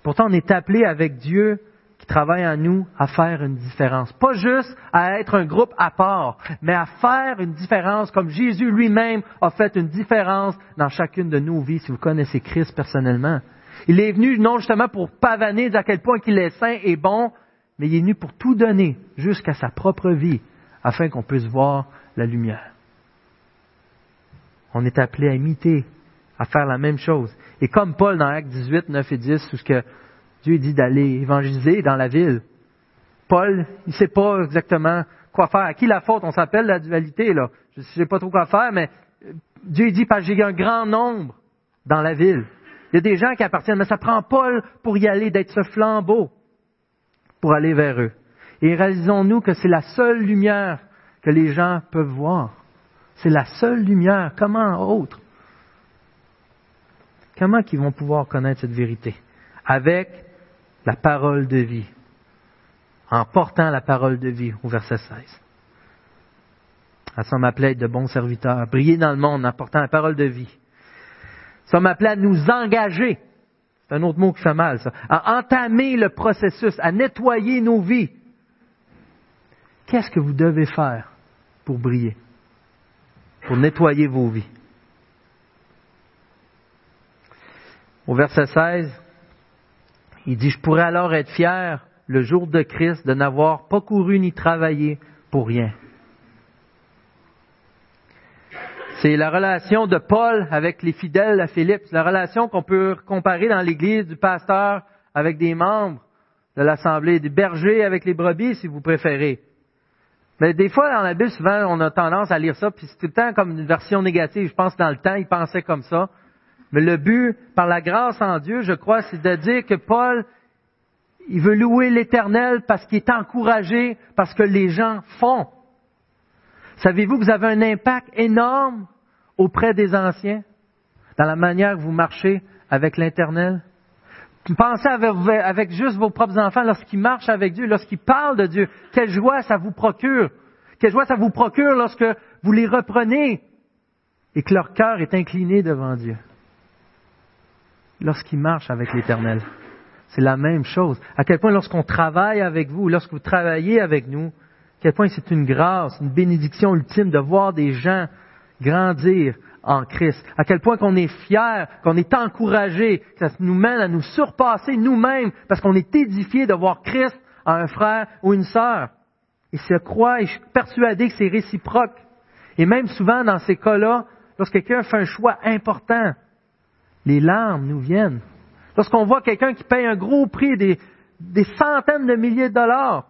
Pourtant, on est appelé avec Dieu qui travaille en nous à faire une différence. Pas juste à être un groupe à part, mais à faire une différence comme Jésus lui-même a fait une différence dans chacune de nos vies, si vous connaissez Christ personnellement. Il est venu non justement pour pavaner à quel point qu'il est saint et bon, mais il est venu pour tout donner jusqu'à sa propre vie afin qu'on puisse voir la lumière. On est appelé à imiter, à faire la même chose. Et comme Paul dans Actes 18, 9 et 10, tout ce que Dieu dit d'aller évangéliser dans la ville. Paul, il ne sait pas exactement quoi faire. À qui la faute? On s'appelle la dualité, là. Je ne sais pas trop quoi faire, mais Dieu dit, parce que j'ai un grand nombre dans la ville. Il y a des gens qui appartiennent, mais ça prend Paul pour y aller, d'être ce flambeau pour aller vers eux. Et réalisons-nous que c'est la seule lumière que les gens peuvent voir. C'est la seule lumière. Comment autre? Comment qu'ils vont pouvoir connaître cette vérité? Avec la parole de vie, en portant la parole de vie au verset 16. Ça m'appelait de bons serviteurs, briller dans le monde en portant la parole de vie. Ça m'appelait à nous engager, c'est un autre mot qui fait mal, ça, à entamer le processus, à nettoyer nos vies. Qu'est-ce que vous devez faire pour briller, pour nettoyer vos vies? Au verset 16, il dit, je pourrais alors être fier le jour de Christ de n'avoir pas couru ni travaillé pour rien. C'est la relation de Paul avec les fidèles à Philippe. C'est la relation qu'on peut comparer dans l'Église du pasteur avec des membres de l'Assemblée, des bergers avec les brebis, si vous préférez. Mais des fois, dans la Bible, souvent, on a tendance à lire ça, puis c'est tout le temps comme une version négative. Je pense que dans le temps, il pensait comme ça. Mais le but, par la grâce en Dieu, je crois, c'est de dire que Paul, il veut louer l'Éternel parce qu'il est encouragé, parce que les gens font. Savez-vous que vous avez un impact énorme auprès des anciens dans la manière que vous marchez avec l'Éternel? Pensez avec, juste vos propres enfants lorsqu'ils marchent avec Dieu, lorsqu'ils parlent de Dieu. Quelle joie ça vous procure? Quelle joie ça vous procure lorsque vous les reprenez et que leur cœur est incliné devant Dieu? Lorsqu'il marche avec l'Éternel. C'est la même chose. À quel point lorsqu'on travaille avec vous, lorsque vous travaillez avec nous, à quel point c'est une grâce, une bénédiction ultime de voir des gens grandir en Christ. À quel point qu'on est fier, qu'on est encouragé, que ça nous mène à nous surpasser nous-mêmes parce qu'on est édifié de voir Christ en un frère ou une sœur. Et je crois et je suis persuadé que c'est réciproque. Et même souvent dans ces cas-là, lorsque quelqu'un fait un choix important, les larmes nous viennent. Lorsqu'on voit quelqu'un qui paye un gros prix, des, centaines de milliers de dollars,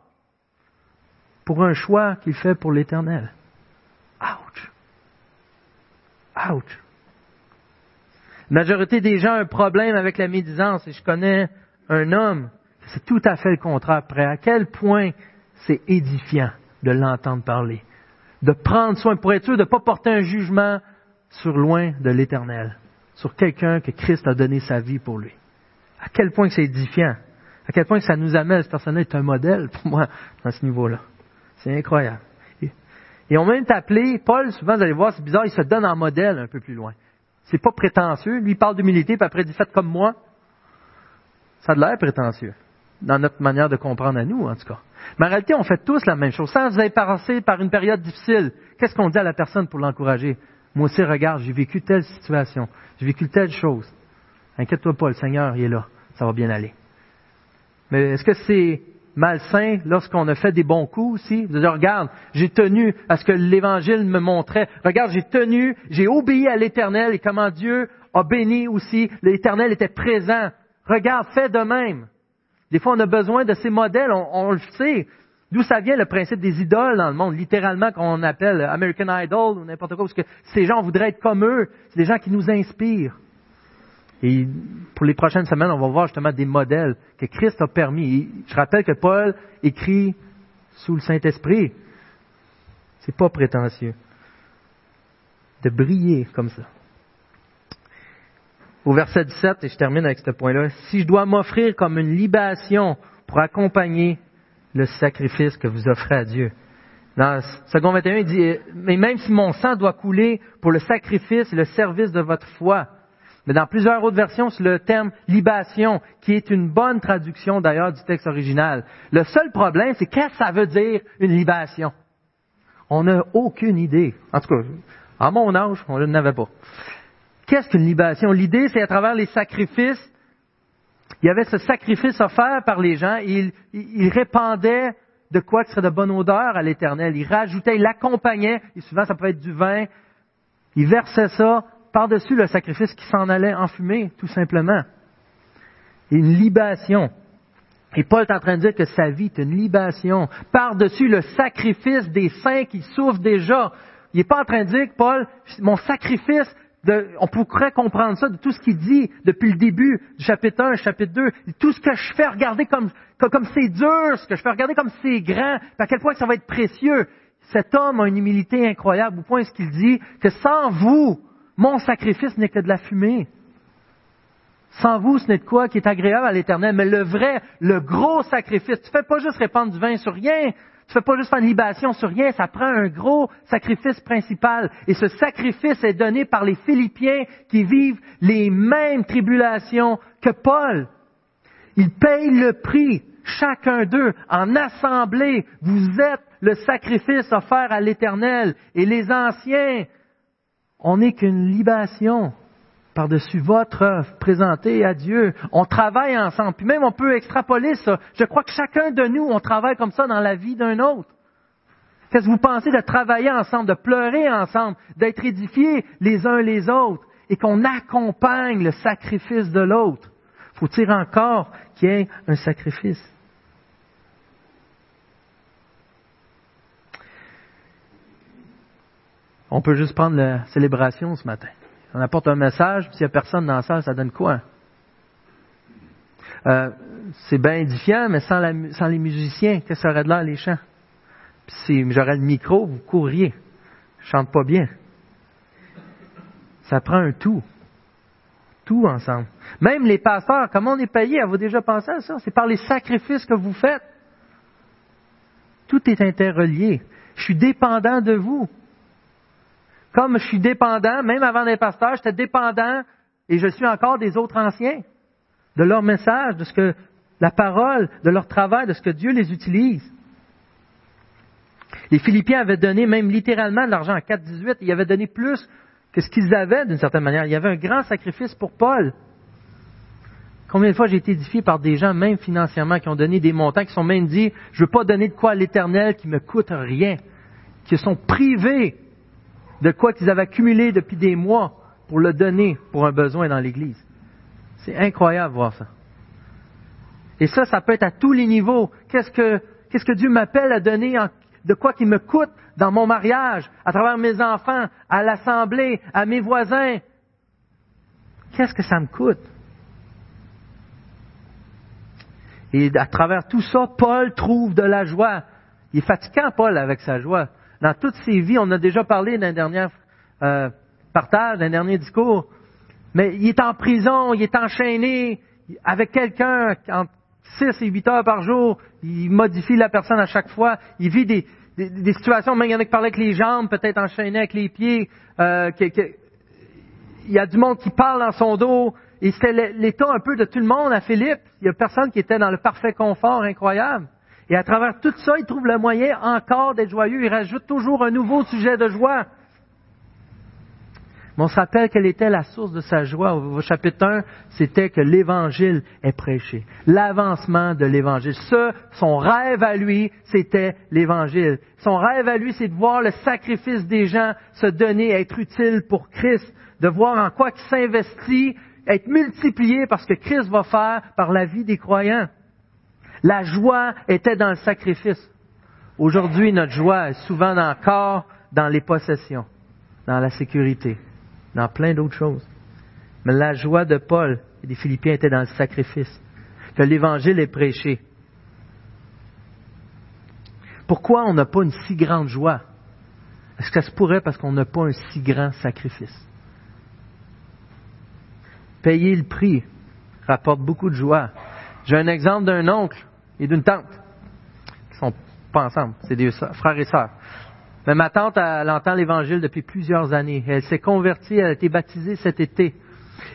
pour un choix qu'il fait pour l'éternel. Ouch! Ouch! La majorité des gens ont un problème avec la médisance, et je connais un homme, c'est tout à fait le contraire. À quel point c'est édifiant de l'entendre parler, de prendre soin, pour être sûr de ne pas porter un jugement sur loin de l'éternel sur quelqu'un que Christ a donné sa vie pour lui. À quel point c'est édifiant. À quel point ça nous amène, ce personnage est un modèle pour moi à ce niveau-là. C'est incroyable. Et on même appelé, Paul, souvent vous allez voir, c'est bizarre, il se donne en modèle un peu plus loin. C'est pas prétentieux. Lui, il parle d'humilité, puis après, il dit faites comme moi. Ça a de l'air prétentieux. Dans notre manière de comprendre à nous, en tout cas. Mais en réalité, on fait tous la même chose. Sans vous avez par une période difficile, qu'est-ce qu'on dit à la personne pour l'encourager? Moi aussi, regarde, j'ai vécu telle situation, j'ai vécu telle chose. Inquiète-toi pas, le Seigneur, il est là, ça va bien aller. Mais est-ce que c'est malsain lorsqu'on a fait des bons coups aussi? Dire, regarde, j'ai tenu à ce que l'Évangile me montrait. Regarde, j'ai tenu, j'ai obéi à l'Éternel et comment Dieu a béni aussi. L'Éternel était présent. Regarde, fais de même. Des fois, on a besoin de ces modèles, on, le sait. D'où ça vient le principe des idoles dans le monde, littéralement qu'on appelle American Idol ou n'importe quoi, parce que ces gens voudraient être comme eux. C'est des gens qui nous inspirent. Et pour les prochaines semaines, on va voir justement des modèles que Christ a permis. je rappelle que Paul écrit sous le Saint-Esprit. C'est pas prétentieux. De briller comme ça. Au verset 17, et je termine avec ce point-là, si je dois m'offrir comme une libation pour accompagner le sacrifice que vous offrez à Dieu. Dans 2 21, il dit, mais même si mon sang doit couler pour le sacrifice et le service de votre foi, mais dans plusieurs autres versions, c'est le terme libation, qui est une bonne traduction d'ailleurs du texte original. Le seul problème, c'est qu'est-ce que ça veut dire une libation? On n'a aucune idée. En tout cas, à mon âge, on ne l'avait pas. Qu'est-ce qu'une libation? L'idée, c'est à travers les sacrifices, il y avait ce sacrifice offert par les gens, et ils, répandaient de quoi qui serait de bonne odeur à l'éternel. Ils rajoutaient, ils l'accompagnaient, et souvent ça peut être du vin, ils versaient ça par-dessus le sacrifice qui s'en allait enfumer, tout simplement. Une libation. Et Paul est en train de dire que sa vie est une libation. Par-dessus le sacrifice des saints qui souffrent déjà. Il n'est pas en train de dire que Paul, mon sacrifice, on pourrait comprendre ça de tout ce qu'il dit depuis le début du chapitre 1, chapitre 2. Tout ce que je fais, regarder comme, comme, c'est dur, ce que je fais, regarder comme c'est grand, à quel point ça va être précieux. Cet homme a une humilité incroyable au point ce qu'il dit que sans vous, mon sacrifice n'est que de la fumée. Sans vous, ce n'est de quoi qui est agréable à l'éternel, mais le vrai, le gros sacrifice. Tu fais pas juste répandre du vin sur rien. Tu fais pas juste une libation sur rien. Ça prend un gros sacrifice principal. Et ce sacrifice est donné par les Philippiens qui vivent les mêmes tribulations que Paul. Ils payent le prix, chacun d'eux, en assemblée. Vous êtes le sacrifice offert à l'éternel. Et les anciens, on n'est qu'une libation par-dessus votre œuvre présentée à Dieu. On travaille ensemble. Puis même on peut extrapoler ça. Je crois que chacun de nous, on travaille comme ça dans la vie d'un autre. Qu'est-ce que vous pensez de travailler ensemble, de pleurer ensemble, d'être édifiés les uns les autres et qu'on accompagne le sacrifice de l'autre? Faut-il encore qu'il y ait un sacrifice? On peut juste prendre la célébration ce matin. On apporte un message, s'il n'y a personne dans la salle, ça donne quoi? Euh, c'est bien édifiant, mais sans, les musiciens, qu'est-ce que ça aurait de l'air les chants? Puis si j'aurais le micro, vous courriez. Je chante pas bien. Ça prend un tout. Tout ensemble. Même les pasteurs, comment on est payé? Avez-vous déjà pensé à ça? C'est par les sacrifices que vous faites. Tout est interrelié. Je suis dépendant de vous. Comme je suis dépendant, même avant d'être pasteur, j'étais dépendant, et je suis encore des autres anciens, de leur message, de ce que la parole, de leur travail, de ce que Dieu les utilise. Les Philippiens avaient donné même littéralement de l'argent à 4,18. Ils avaient donné plus que ce qu'ils avaient d'une certaine manière. Il y avait un grand sacrifice pour Paul. Combien de fois j'ai été édifié par des gens, même financièrement, qui ont donné des montants, qui sont même dit, je ne veux pas donner de quoi à l'éternel qui me coûte rien, qui sont privés de quoi qu'ils avaient accumulé depuis des mois pour le donner pour un besoin dans l'Église. C'est incroyable voir ça. Et ça, ça peut être à tous les niveaux. Qu'est-ce que, qu'est-ce que Dieu m'appelle à donner de quoi qu'il me coûte dans mon mariage, à travers mes enfants, à l'assemblée, à mes voisins? Qu'est-ce que ça me coûte? Et à travers tout ça, Paul trouve de la joie. Il est fatigant, Paul, avec sa joie dans toutes ses vies, on a déjà parlé d'un dernier euh, partage, d'un dernier discours, mais il est en prison, il est enchaîné avec quelqu'un entre 6 et 8 heures par jour, il modifie la personne à chaque fois, il vit des, des, situations, même il y en a qui parlaient avec les jambes, peut-être enchaîné avec les pieds, euh, il y a du monde qui parle dans son dos, et c'était l'état un peu de tout le monde à Philippe, il y a personne qui était dans le parfait confort incroyable. Et à travers tout ça, il trouve le moyen encore d'être joyeux. Il rajoute toujours un nouveau sujet de joie. On se rappelle quelle était la source de sa joie. Au chapitre 1, c'était que l'Évangile est prêché. L'avancement de l'Évangile. Ce, son rêve à lui, c'était l'Évangile. Son rêve à lui, c'est de voir le sacrifice des gens se donner, être utile pour Christ, de voir en quoi il s'investit, être multiplié par ce que Christ va faire par la vie des croyants. La joie était dans le sacrifice. Aujourd'hui, notre joie est souvent encore dans les possessions, dans la sécurité, dans plein d'autres choses. Mais la joie de Paul et des Philippiens était dans le sacrifice, que l'Évangile est prêché. Pourquoi on n'a pas une si grande joie? Est-ce que ça se pourrait parce qu'on n'a pas un si grand sacrifice? Payer le prix rapporte beaucoup de joie. J'ai un exemple d'un oncle et d'une tante qui sont pas ensemble, c'est des frères et sœurs. Mais ma tante, elle, entend l'Évangile depuis plusieurs années. Elle s'est convertie, elle a été baptisée cet été.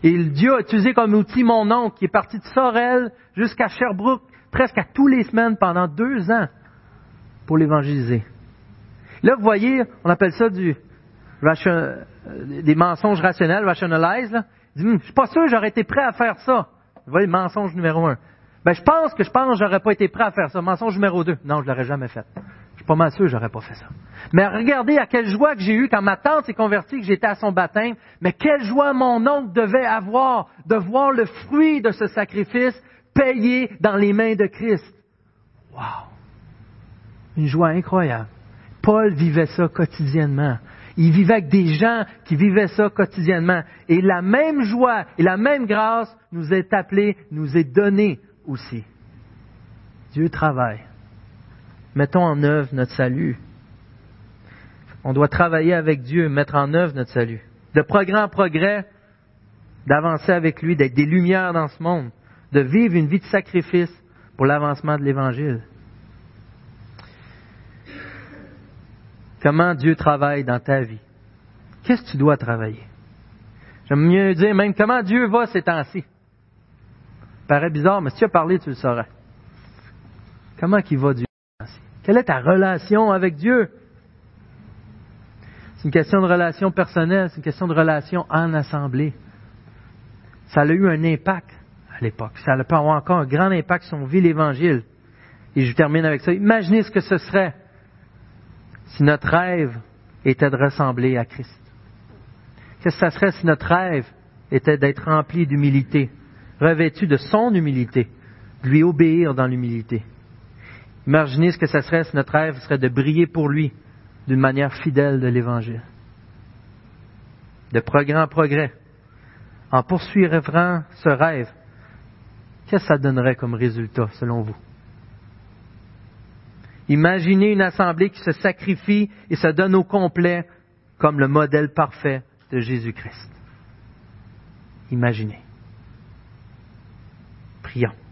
Et Dieu a utilisé comme outil mon oncle qui est parti de Sorel jusqu'à Sherbrooke presque à tous les semaines pendant deux ans pour l'évangéliser. Là, vous voyez, on appelle ça du euh, des mensonges rationnels, rationalize. Là. Je ne suis pas sûr j'aurais été prêt à faire ça. Vous voyez, mensonge numéro un. Ben, je pense que je pense que j'aurais pas été prêt à faire ça. Mensonge numéro deux. Non, je l'aurais jamais fait. Je suis pas mal sûr j'aurais pas fait ça. Mais regardez à quelle joie que j'ai eu quand ma tante s'est convertie, que j'étais à son baptême. Mais quelle joie mon oncle devait avoir de voir le fruit de ce sacrifice payé dans les mains de Christ. Wow! Une joie incroyable. Paul vivait ça quotidiennement. Il vivait avec des gens qui vivaient ça quotidiennement. Et la même joie et la même grâce nous est appelée, nous est donnée aussi. Dieu travaille. Mettons en œuvre notre salut. On doit travailler avec Dieu, mettre en œuvre notre salut. De progrès en progrès, d'avancer avec lui, d'être des lumières dans ce monde, de vivre une vie de sacrifice pour l'avancement de l'Évangile. Comment Dieu travaille dans ta vie? Qu'est-ce que tu dois travailler? J'aime mieux dire même comment Dieu va ces temps-ci. Paraît bizarre, mais si tu as parlé, tu le saurais. Comment qu'il va Dieu? Quelle est ta relation avec Dieu? C'est une question de relation personnelle, c'est une question de relation en assemblée. Ça a eu un impact à l'époque. Ça peut avoir encore un grand impact si on vit l'Évangile. Et je termine avec ça. Imaginez ce que ce serait si notre rêve était de ressembler à Christ? Qu'est-ce que ça serait si notre rêve était d'être rempli d'humilité, revêtu de son humilité, de lui obéir dans l'humilité? Imaginez ce que ça serait si notre rêve serait de briller pour lui d'une manière fidèle de l'Évangile. De progrès en progrès. En poursuivant ce rêve, qu'est-ce que ça donnerait comme résultat selon vous? Imaginez une assemblée qui se sacrifie et se donne au complet comme le modèle parfait de Jésus-Christ. Imaginez. Prions.